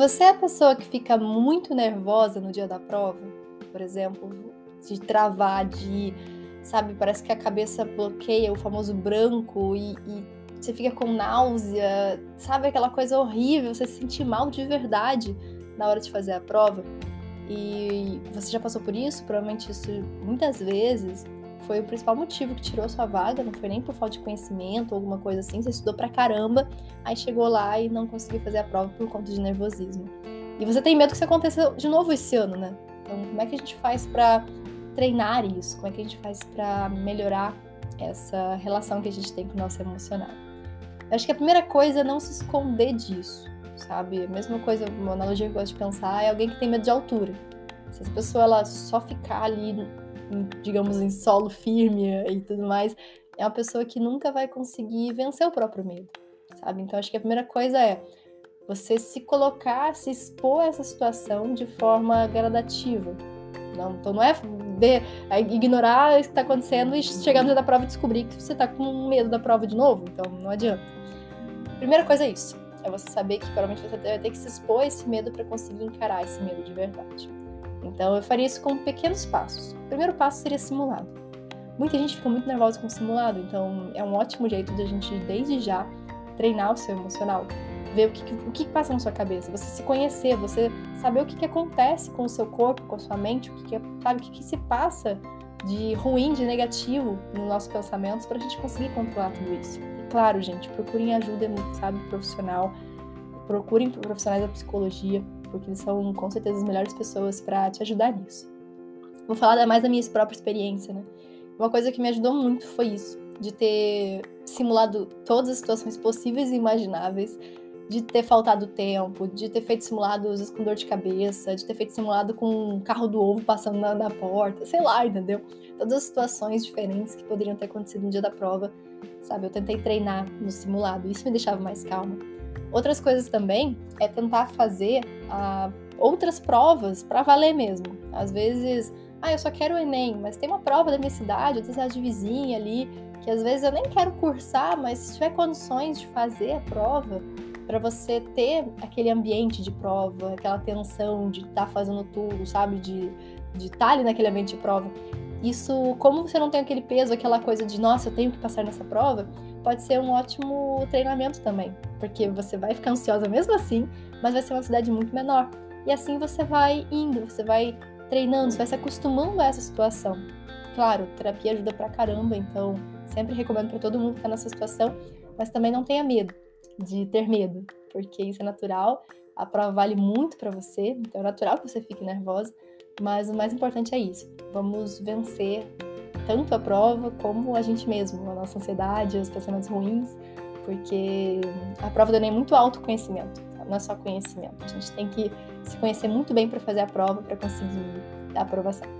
Você é a pessoa que fica muito nervosa no dia da prova? Por exemplo, de travar, de. Sabe, parece que a cabeça bloqueia o famoso branco e, e você fica com náusea, sabe aquela coisa horrível, você se sente mal de verdade na hora de fazer a prova. E você já passou por isso? Provavelmente isso muitas vezes foi o principal motivo que tirou sua vaga, não foi nem por falta de conhecimento ou alguma coisa assim, você estudou pra caramba, aí chegou lá e não conseguiu fazer a prova por conta de nervosismo. E você tem medo que isso aconteça de novo esse ano, né? Então, como é que a gente faz para treinar isso? Como é que a gente faz para melhorar essa relação que a gente tem com o nosso emocional? Eu acho que a primeira coisa é não se esconder disso, sabe? A mesma coisa, uma analogia que eu gosto de pensar é alguém que tem medo de altura. Se essa pessoa ela só ficar ali digamos, em solo firme e tudo mais, é uma pessoa que nunca vai conseguir vencer o próprio medo, sabe? Então acho que a primeira coisa é você se colocar, se expor a essa situação de forma gradativa. Não, então não é, é ignorar o que está acontecendo e chegar no dia da prova e descobrir que você está com medo da prova de novo. Então não adianta. Primeira coisa é isso. É você saber que provavelmente você vai ter que se expor a esse medo para conseguir encarar esse medo de verdade. Então eu faria isso com pequenos passos. O primeiro passo seria simulado. Muita gente fica muito nervosa com simulado, então é um ótimo jeito de a gente, desde já, treinar o seu emocional. Ver o que, o que passa na sua cabeça, você se conhecer, você saber o que, que acontece com o seu corpo, com a sua mente, o que, que, sabe, o que, que se passa de ruim, de negativo nos nossos pensamentos para a gente conseguir controlar tudo isso. E claro, gente, procurem ajuda, sabe, profissional, procurem profissionais da psicologia, porque eles são com certeza as melhores pessoas para te ajudar nisso. Vou falar mais da minha própria experiência, né? Uma coisa que me ajudou muito foi isso, de ter simulado todas as situações possíveis e imagináveis, de ter faltado tempo, de ter feito simulados com dor de cabeça, de ter feito simulado com um carro do ovo passando na, na porta, sei lá, entendeu? Todas as situações diferentes que poderiam ter acontecido no dia da prova, sabe? Eu tentei treinar no simulado, isso me deixava mais calma. Outras coisas também é tentar fazer uh, outras provas para valer mesmo. Às vezes, ah, eu só quero o Enem, mas tem uma prova da minha cidade, outra cidade vizinha ali, que às vezes eu nem quero cursar, mas se tiver condições de fazer a prova, para você ter aquele ambiente de prova, aquela tensão de estar tá fazendo tudo, sabe? De estar tá ali naquele ambiente de prova. Isso, como você não tem aquele peso, aquela coisa de, nossa, eu tenho que passar nessa prova, pode ser um ótimo treinamento também, porque você vai ficar ansiosa mesmo assim, mas vai ser uma cidade muito menor. E assim você vai indo, você vai treinando, você vai se acostumando a essa situação. Claro, terapia ajuda pra caramba, então sempre recomendo para todo mundo que tá nessa situação, mas também não tenha medo de ter medo, porque isso é natural, a prova vale muito para você, então é natural que você fique nervosa, mas o mais importante é isso. Vamos vencer tanto a prova como a gente mesmo, a nossa ansiedade, os pensamentos ruins, porque a prova do Enem é muito autoconhecimento, tá? não é só conhecimento. A gente tem que se conhecer muito bem para fazer a prova, para conseguir a aprovação.